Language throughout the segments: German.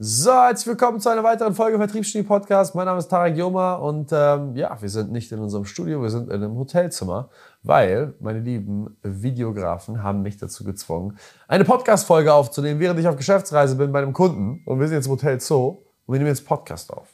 So, herzlich willkommen zu einer weiteren Folge Vertriebsgenie Podcast. Mein Name ist Tarek Joma und ähm, ja, wir sind nicht in unserem Studio, wir sind in einem Hotelzimmer, weil meine lieben Videografen haben mich dazu gezwungen, eine Podcast-Folge aufzunehmen, während ich auf Geschäftsreise bin bei einem Kunden und wir sind jetzt im Hotel Zoo und wir nehmen jetzt Podcast auf.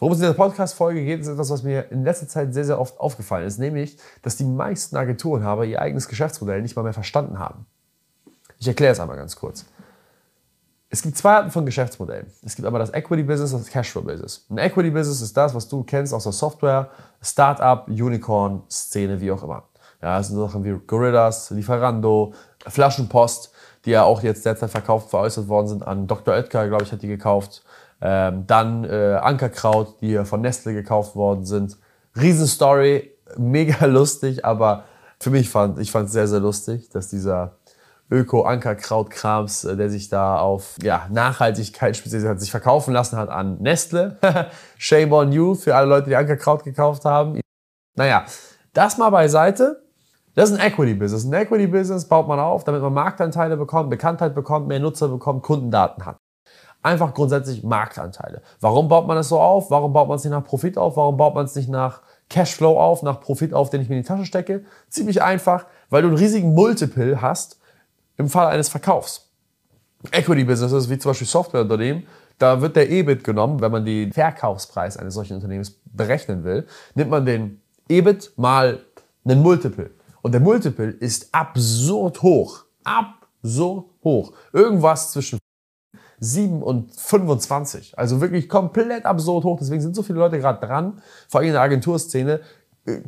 Worum es in der Podcast-Folge geht, ist etwas, was mir in letzter Zeit sehr, sehr oft aufgefallen ist, nämlich, dass die meisten Agenturenhaber ihr eigenes Geschäftsmodell nicht mal mehr verstanden haben. Ich erkläre es einmal ganz kurz. Es gibt zwei Arten von Geschäftsmodellen. Es gibt einmal das Equity-Business und das Cashflow-Business. Ein Equity-Business ist das, was du kennst aus der Software, Startup, Unicorn, Szene, wie auch immer. Ja, das sind Sachen wie Gorillas, Lieferando, Flaschenpost, die ja auch jetzt derzeit verkauft, veräußert worden sind an Dr. Oetker, glaube ich, hat die gekauft. Ähm, dann äh, Ankerkraut, die von Nestle gekauft worden sind. Riesenstory, mega lustig, aber für mich fand ich fand es sehr, sehr lustig, dass dieser Öko-Ankerkraut-Krams, äh, der sich da auf ja, Nachhaltigkeit spezialisiert hat, sich verkaufen lassen hat an Nestle. Shame on you für alle Leute, die Ankerkraut gekauft haben. Naja, das mal beiseite. Das ist ein Equity-Business. Ein Equity-Business baut man auf, damit man Marktanteile bekommt, Bekanntheit bekommt, mehr Nutzer bekommt, Kundendaten hat. Einfach grundsätzlich Marktanteile. Warum baut man es so auf? Warum baut man es nicht nach Profit auf? Warum baut man es nicht nach Cashflow auf, nach Profit auf, den ich mir in die Tasche stecke? Ziemlich einfach, weil du einen riesigen Multiple hast im Fall eines Verkaufs. Equity-Businesses, wie zum Beispiel Softwareunternehmen, da wird der EBIT genommen, wenn man den Verkaufspreis eines solchen Unternehmens berechnen will, nimmt man den EBIT mal einen Multiple. Und der Multiple ist absurd hoch. Absurd hoch. Irgendwas zwischen 7 und 25. Also wirklich komplett absurd hoch. Deswegen sind so viele Leute gerade dran, vor allem in der Agenturszene, äh,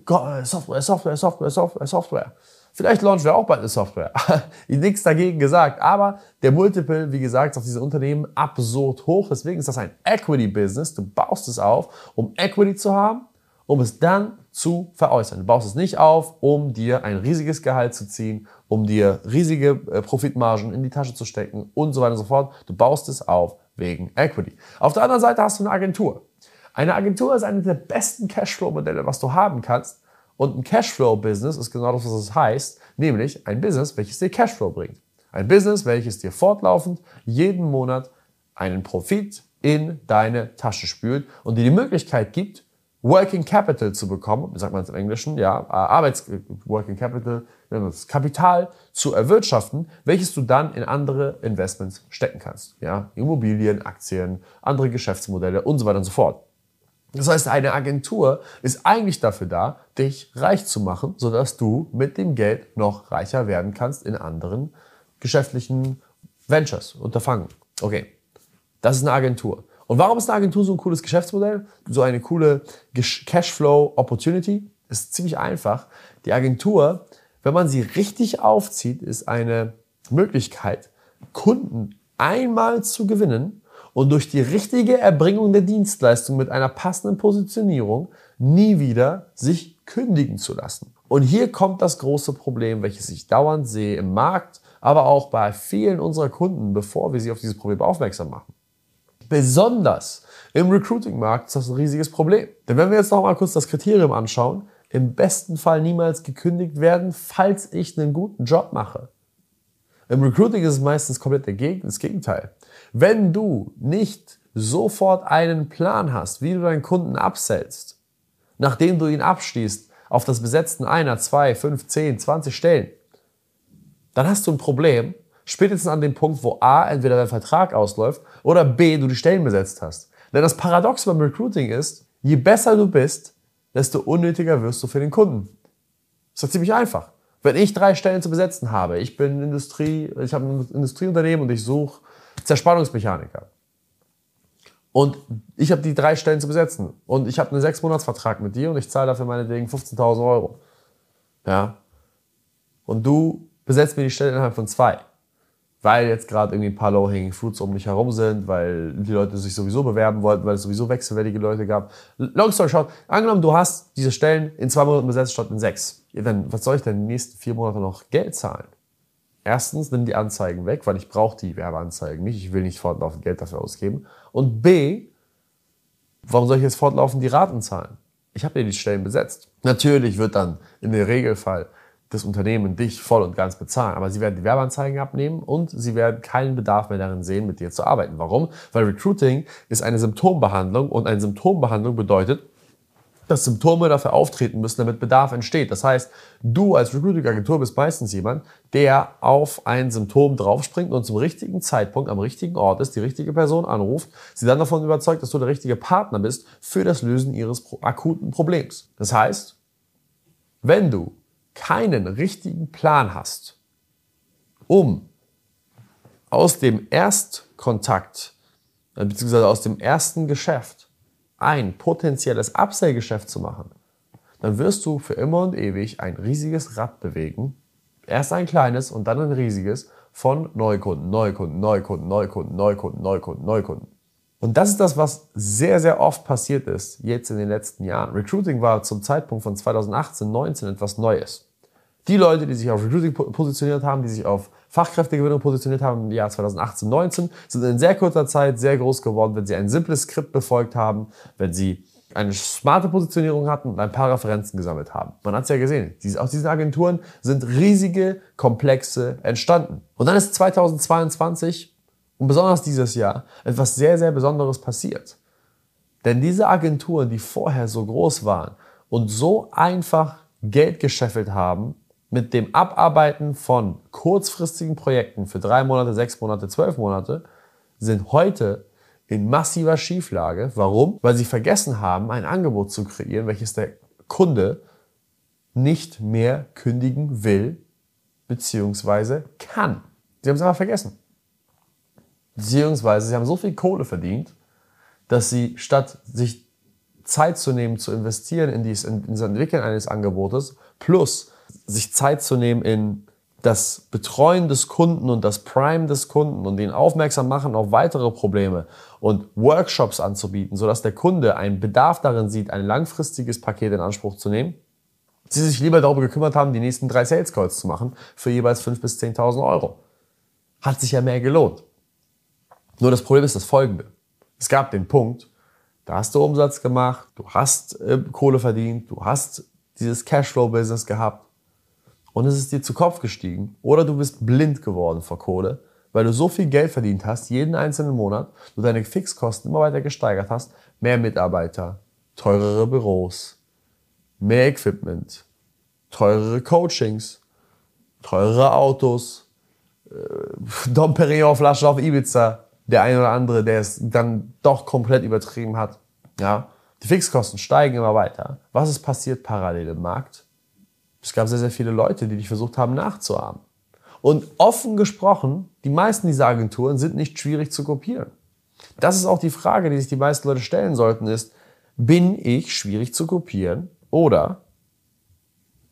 Software, Software, Software, Software, Software. Vielleicht launchen wir auch bald eine Software. Nichts dagegen gesagt. Aber der Multiple, wie gesagt, auf diese Unternehmen absurd hoch. Deswegen ist das ein Equity-Business. Du baust es auf, um Equity zu haben, um es dann zu veräußern. Du baust es nicht auf, um dir ein riesiges Gehalt zu ziehen, um dir riesige äh, Profitmargen in die Tasche zu stecken und so weiter und so fort. Du baust es auf wegen Equity. Auf der anderen Seite hast du eine Agentur. Eine Agentur ist eine der besten Cashflow-Modelle, was du haben kannst, und ein Cashflow-Business ist genau das, was es heißt, nämlich ein Business, welches dir Cashflow bringt. Ein Business, welches dir fortlaufend jeden Monat einen Profit in deine Tasche spült und dir die Möglichkeit gibt, Working Capital zu bekommen, sagt man es im Englischen, ja, äh, Arbeits Working Capital, das Kapital zu erwirtschaften, welches du dann in andere Investments stecken kannst, ja, Immobilien, Aktien, andere Geschäftsmodelle und so weiter und so fort. Das heißt, eine Agentur ist eigentlich dafür da, dich reich zu machen, sodass du mit dem Geld noch reicher werden kannst in anderen geschäftlichen Ventures, Unterfangen. Okay, das ist eine Agentur. Und warum ist eine Agentur so ein cooles Geschäftsmodell? So eine coole Cashflow Opportunity? Ist ziemlich einfach. Die Agentur, wenn man sie richtig aufzieht, ist eine Möglichkeit, Kunden einmal zu gewinnen und durch die richtige Erbringung der Dienstleistung mit einer passenden Positionierung nie wieder sich kündigen zu lassen. Und hier kommt das große Problem, welches ich dauernd sehe im Markt, aber auch bei vielen unserer Kunden, bevor wir sie auf dieses Problem aufmerksam machen. Besonders im Recruiting-Markt ist das ein riesiges Problem. Denn wenn wir jetzt noch mal kurz das Kriterium anschauen, im besten Fall niemals gekündigt werden, falls ich einen guten Job mache. Im Recruiting ist es meistens komplett das Gegenteil. Wenn du nicht sofort einen Plan hast, wie du deinen Kunden absellst, nachdem du ihn abschließt auf das Besetzen einer, zwei, fünf, zehn, zwanzig Stellen, dann hast du ein Problem, spätestens an dem Punkt, wo A, entweder dein Vertrag ausläuft oder B, du die Stellen besetzt hast. Denn das Paradox beim Recruiting ist, je besser du bist, desto unnötiger wirst du für den Kunden. Ist doch ziemlich einfach. Wenn ich drei Stellen zu besetzen habe, ich bin Industrie, ich habe ein Industrieunternehmen und ich suche Zerspannungsmechaniker. Und ich habe die drei Stellen zu besetzen. Und ich habe einen sechs monats vertrag mit dir und ich zahle dafür meinetwegen 15.000 Euro. Ja. Und du besetzt mir die Stelle innerhalb von zwei. Weil jetzt gerade irgendwie ein paar Low-Hanging Fruits um mich herum sind, weil die Leute sich sowieso bewerben wollten, weil es sowieso wechselwärtige Leute gab. Long story short, angenommen, du hast diese Stellen in zwei Monaten besetzt statt in sechs. Ja, dann, was soll ich denn in den nächsten vier Monaten noch Geld zahlen? Erstens, nimm die Anzeigen weg, weil ich brauche die Werbeanzeigen nicht. Ich will nicht fortlaufend Geld dafür ausgeben. Und B, warum soll ich jetzt fortlaufend die Raten zahlen? Ich habe ja die Stellen besetzt. Natürlich wird dann in der Regelfall das Unternehmen dich voll und ganz bezahlen. Aber sie werden die Werbeanzeigen abnehmen und sie werden keinen Bedarf mehr darin sehen, mit dir zu arbeiten. Warum? Weil Recruiting ist eine Symptombehandlung und eine Symptombehandlung bedeutet, dass Symptome dafür auftreten müssen, damit Bedarf entsteht. Das heißt, du als Recruiting-Agentur bist meistens jemand, der auf ein Symptom draufspringt und zum richtigen Zeitpunkt am richtigen Ort ist, die richtige Person anruft, sie dann davon überzeugt, dass du der richtige Partner bist für das Lösen ihres akuten Problems. Das heißt, wenn du keinen richtigen Plan hast, um aus dem Erstkontakt, beziehungsweise aus dem ersten Geschäft ein potenzielles Upsell-Geschäft zu machen, dann wirst du für immer und ewig ein riesiges Rad bewegen. Erst ein kleines und dann ein riesiges von Neukunden, Neukunden, Neukunden, Neukunden, Neukunden, Neukunden, Neukunden. Und das ist das, was sehr, sehr oft passiert ist, jetzt in den letzten Jahren. Recruiting war zum Zeitpunkt von 2018, 19 etwas Neues. Die Leute, die sich auf Recruiting positioniert haben, die sich auf Fachkräftegewinnung positioniert haben im Jahr 2018, 19, sind in sehr kurzer Zeit sehr groß geworden, wenn sie ein simples Skript befolgt haben, wenn sie eine smarte Positionierung hatten und ein paar Referenzen gesammelt haben. Man hat es ja gesehen. Aus diesen Agenturen sind riesige Komplexe entstanden. Und dann ist 2022 und besonders dieses Jahr etwas sehr, sehr Besonderes passiert. Denn diese Agenturen, die vorher so groß waren und so einfach Geld gescheffelt haben, mit dem Abarbeiten von kurzfristigen Projekten für drei Monate, sechs Monate, zwölf Monate, sind heute in massiver Schieflage. Warum? Weil sie vergessen haben, ein Angebot zu kreieren, welches der Kunde nicht mehr kündigen will bzw. kann. Sie haben es einfach vergessen. Beziehungsweise sie haben so viel Kohle verdient, dass sie statt sich Zeit zu nehmen, zu investieren in, dies, in, das Entwickeln eines Angebotes, plus sich Zeit zu nehmen in das Betreuen des Kunden und das Prime des Kunden und den aufmerksam machen auf weitere Probleme und Workshops anzubieten, sodass der Kunde einen Bedarf darin sieht, ein langfristiges Paket in Anspruch zu nehmen, sie sich lieber darüber gekümmert haben, die nächsten drei Sales Calls zu machen für jeweils 5.000 bis 10.000 Euro. Hat sich ja mehr gelohnt. Nur das Problem ist das folgende. Es gab den Punkt, da hast du Umsatz gemacht, du hast äh, Kohle verdient, du hast dieses Cashflow-Business gehabt und es ist dir zu Kopf gestiegen oder du bist blind geworden vor Kohle, weil du so viel Geld verdient hast, jeden einzelnen Monat, du deine Fixkosten immer weiter gesteigert hast, mehr Mitarbeiter, teurere Büros, mehr Equipment, teurere Coachings, teurere Autos, äh, Dom Perignon Flaschen auf Ibiza, der eine oder andere, der es dann doch komplett übertrieben hat. Ja, die Fixkosten steigen immer weiter. Was ist passiert parallel im Markt? Es gab sehr, sehr viele Leute, die dich versucht haben nachzuahmen. Und offen gesprochen, die meisten dieser Agenturen sind nicht schwierig zu kopieren. Das ist auch die Frage, die sich die meisten Leute stellen sollten, ist, bin ich schwierig zu kopieren oder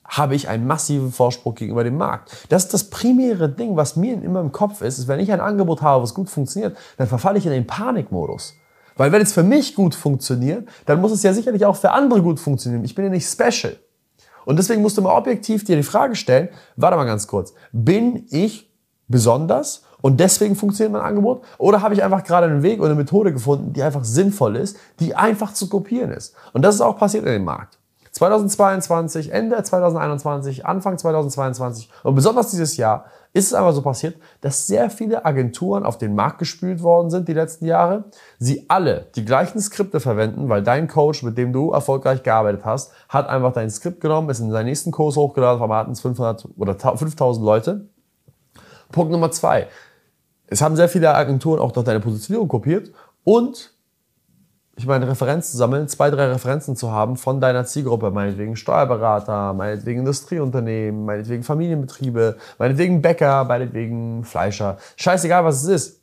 habe ich einen massiven Vorsprung gegenüber dem Markt. Das ist das primäre Ding, was mir immer im Kopf ist, ist, wenn ich ein Angebot habe, was gut funktioniert, dann verfalle ich in den Panikmodus. Weil wenn es für mich gut funktioniert, dann muss es ja sicherlich auch für andere gut funktionieren. Ich bin ja nicht special. Und deswegen musst du mal objektiv dir die Frage stellen, warte mal ganz kurz, bin ich besonders und deswegen funktioniert mein Angebot? Oder habe ich einfach gerade einen Weg oder eine Methode gefunden, die einfach sinnvoll ist, die einfach zu kopieren ist? Und das ist auch passiert in dem Markt. 2022, Ende 2021, Anfang 2022 und besonders dieses Jahr ist es aber so passiert, dass sehr viele Agenturen auf den Markt gespült worden sind die letzten Jahre. Sie alle die gleichen Skripte verwenden, weil dein Coach, mit dem du erfolgreich gearbeitet hast, hat einfach dein Skript genommen, ist in seinen nächsten Kurs hochgeladen, auf es 500 oder 5000 Leute. Punkt Nummer zwei. Es haben sehr viele Agenturen auch noch deine Positionierung kopiert und ich meine, Referenzen sammeln, zwei, drei Referenzen zu haben von deiner Zielgruppe, meinetwegen Steuerberater, meinetwegen Industrieunternehmen, meinetwegen Familienbetriebe, meinetwegen Bäcker, meinetwegen Fleischer. Scheißegal, was es ist.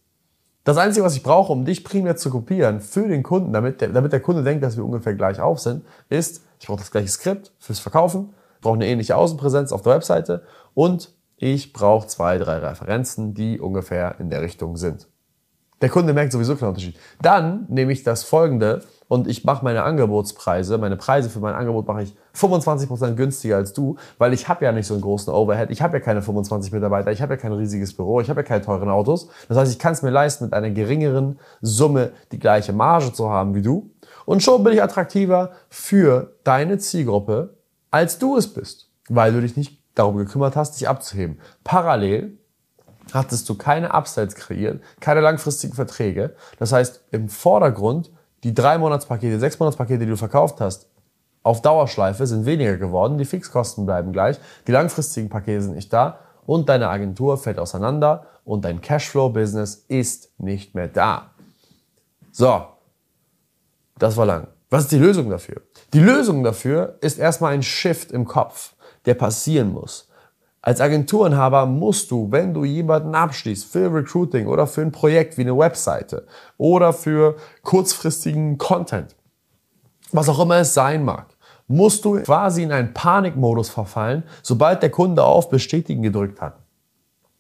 Das Einzige, was ich brauche, um dich primär zu kopieren für den Kunden, damit der, damit der Kunde denkt, dass wir ungefähr gleich auf sind, ist, ich brauche das gleiche Skript fürs Verkaufen, brauche eine ähnliche Außenpräsenz auf der Webseite und ich brauche zwei, drei Referenzen, die ungefähr in der Richtung sind. Der Kunde merkt sowieso keinen Unterschied. Dann nehme ich das folgende und ich mache meine Angebotspreise, meine Preise für mein Angebot mache ich 25% günstiger als du, weil ich habe ja nicht so einen großen Overhead, ich habe ja keine 25 Mitarbeiter, ich habe ja kein riesiges Büro, ich habe ja keine teuren Autos. Das heißt, ich kann es mir leisten, mit einer geringeren Summe die gleiche Marge zu haben wie du. Und schon bin ich attraktiver für deine Zielgruppe, als du es bist, weil du dich nicht darum gekümmert hast, dich abzuheben. Parallel hattest du keine Upsells kreiert, keine langfristigen Verträge. Das heißt, im Vordergrund, die drei Monatspakete, sechs Monatspakete, die du verkauft hast, auf Dauerschleife sind weniger geworden, die Fixkosten bleiben gleich, die langfristigen Pakete sind nicht da und deine Agentur fällt auseinander und dein Cashflow-Business ist nicht mehr da. So, das war lang. Was ist die Lösung dafür? Die Lösung dafür ist erstmal ein Shift im Kopf, der passieren muss. Als Agenturenhaber musst du, wenn du jemanden abschließt für Recruiting oder für ein Projekt wie eine Webseite oder für kurzfristigen Content, was auch immer es sein mag, musst du quasi in einen Panikmodus verfallen, sobald der Kunde auf Bestätigen gedrückt hat.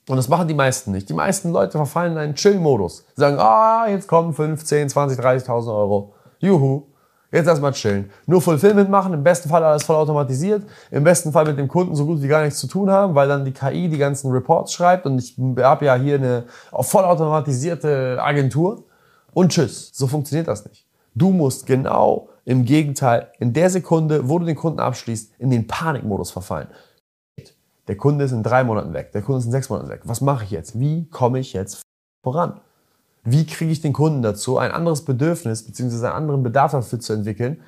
Und das machen die meisten nicht. Die meisten Leute verfallen in einen Chill-Modus. Sagen, ah, jetzt kommen 15, 20, 30.000 Euro. Juhu. Jetzt erstmal chillen. Nur Fulfillment machen, im besten Fall alles voll automatisiert, im besten Fall mit dem Kunden so gut wie gar nichts zu tun haben, weil dann die KI die ganzen Reports schreibt und ich habe ja hier eine vollautomatisierte Agentur. Und tschüss. So funktioniert das nicht. Du musst genau im Gegenteil in der Sekunde, wo du den Kunden abschließt, in den Panikmodus verfallen. Der Kunde ist in drei Monaten weg, der Kunde ist in sechs Monaten weg. Was mache ich jetzt? Wie komme ich jetzt voran? Wie kriege ich den Kunden dazu, ein anderes Bedürfnis bzw. einen anderen Bedarf dafür zu entwickeln,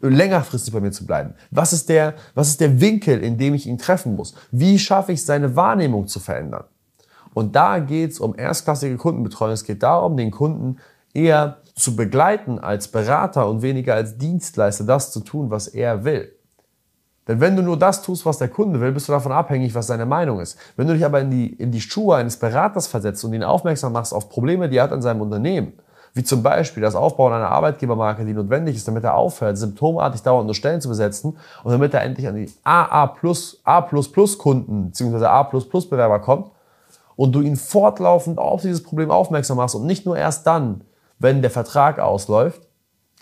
längerfristig bei mir zu bleiben? Was ist, der, was ist der Winkel, in dem ich ihn treffen muss? Wie schaffe ich seine Wahrnehmung zu verändern? Und da geht es um erstklassige Kundenbetreuung. Es geht darum, den Kunden eher zu begleiten als Berater und weniger als Dienstleister, das zu tun, was er will. Denn wenn du nur das tust, was der Kunde will, bist du davon abhängig, was seine Meinung ist. Wenn du dich aber in die, in die Schuhe eines Beraters versetzt und ihn aufmerksam machst auf Probleme, die er hat an seinem Unternehmen, wie zum Beispiel das Aufbauen einer Arbeitgebermarke, die notwendig ist, damit er aufhört, symptomartig dauernd nur Stellen zu besetzen und damit er endlich an die AA A Kunden bzw. A Bewerber kommt und du ihn fortlaufend auf dieses Problem aufmerksam machst und nicht nur erst dann, wenn der Vertrag ausläuft,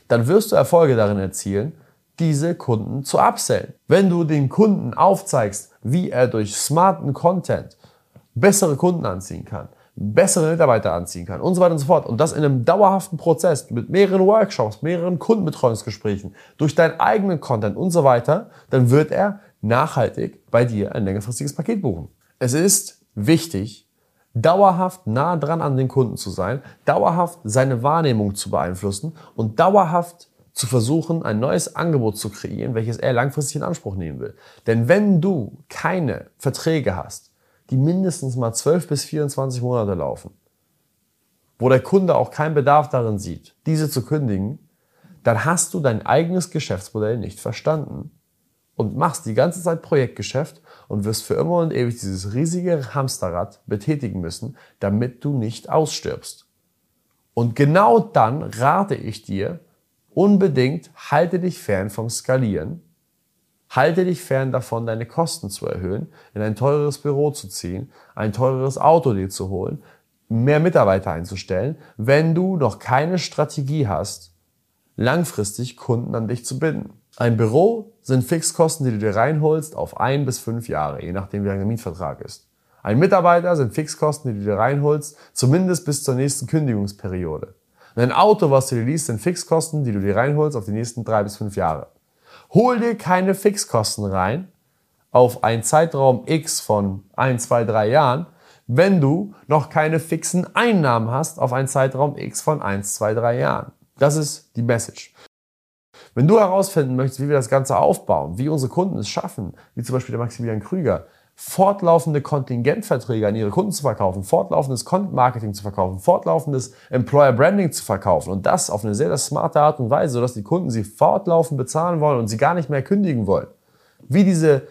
dann wirst du Erfolge darin erzielen, diese Kunden zu upsellen. Wenn du den Kunden aufzeigst, wie er durch smarten Content bessere Kunden anziehen kann, bessere Mitarbeiter anziehen kann und so weiter und so fort. Und das in einem dauerhaften Prozess mit mehreren Workshops, mehreren Kundenbetreuungsgesprächen, durch deinen eigenen Content und so weiter, dann wird er nachhaltig bei dir ein längerfristiges Paket buchen. Es ist wichtig, dauerhaft nah dran an den Kunden zu sein, dauerhaft seine Wahrnehmung zu beeinflussen und dauerhaft zu versuchen, ein neues Angebot zu kreieren, welches er langfristig in Anspruch nehmen will. Denn wenn du keine Verträge hast, die mindestens mal 12 bis 24 Monate laufen, wo der Kunde auch keinen Bedarf darin sieht, diese zu kündigen, dann hast du dein eigenes Geschäftsmodell nicht verstanden und machst die ganze Zeit Projektgeschäft und wirst für immer und ewig dieses riesige Hamsterrad betätigen müssen, damit du nicht ausstirbst. Und genau dann rate ich dir, unbedingt halte dich fern vom Skalieren. Halte dich fern davon, deine Kosten zu erhöhen, in ein teures Büro zu ziehen, ein teures Auto dir zu holen, mehr Mitarbeiter einzustellen, wenn du noch keine Strategie hast, langfristig Kunden an dich zu binden. Ein Büro sind Fixkosten, die du dir reinholst auf ein bis fünf Jahre, je nachdem wie der Mietvertrag ist. Ein Mitarbeiter sind Fixkosten, die du dir reinholst, zumindest bis zur nächsten Kündigungsperiode. Ein Auto, was du dir liest, sind Fixkosten, die du dir reinholst auf die nächsten drei bis fünf Jahre. Hol dir keine Fixkosten rein auf einen Zeitraum X von ein, zwei, drei Jahren, wenn du noch keine fixen Einnahmen hast auf einen Zeitraum X von eins, zwei, drei Jahren. Das ist die Message. Wenn du herausfinden möchtest, wie wir das Ganze aufbauen, wie unsere Kunden es schaffen, wie zum Beispiel der Maximilian Krüger, fortlaufende Kontingentverträge an ihre Kunden zu verkaufen, fortlaufendes Content Marketing zu verkaufen, fortlaufendes Employer Branding zu verkaufen und das auf eine sehr, sehr smarte Art und Weise, sodass die Kunden sie fortlaufend bezahlen wollen und sie gar nicht mehr kündigen wollen. Wie diese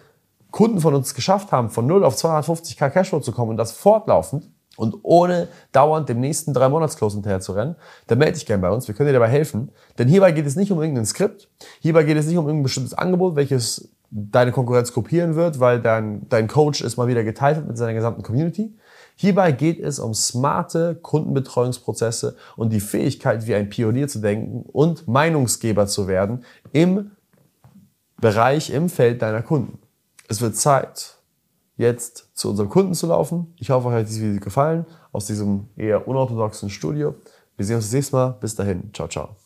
Kunden von uns geschafft haben, von 0 auf 250k Cashflow zu kommen und das fortlaufend und ohne dauernd dem nächsten drei Monats Close hinterher zu rennen, dann melde dich gerne bei uns. Wir können dir dabei helfen. Denn hierbei geht es nicht um irgendein Skript. Hierbei geht es nicht um irgendein bestimmtes Angebot, welches deine Konkurrenz kopieren wird, weil dein, dein Coach ist mal wieder geteilt mit seiner gesamten Community. Hierbei geht es um smarte Kundenbetreuungsprozesse und die Fähigkeit, wie ein Pionier zu denken und Meinungsgeber zu werden im Bereich, im Feld deiner Kunden. Es wird Zeit, jetzt zu unserem Kunden zu laufen. Ich hoffe, euch hat dieses Video gefallen aus diesem eher unorthodoxen Studio. Wir sehen uns das nächste Mal. Bis dahin. Ciao, ciao.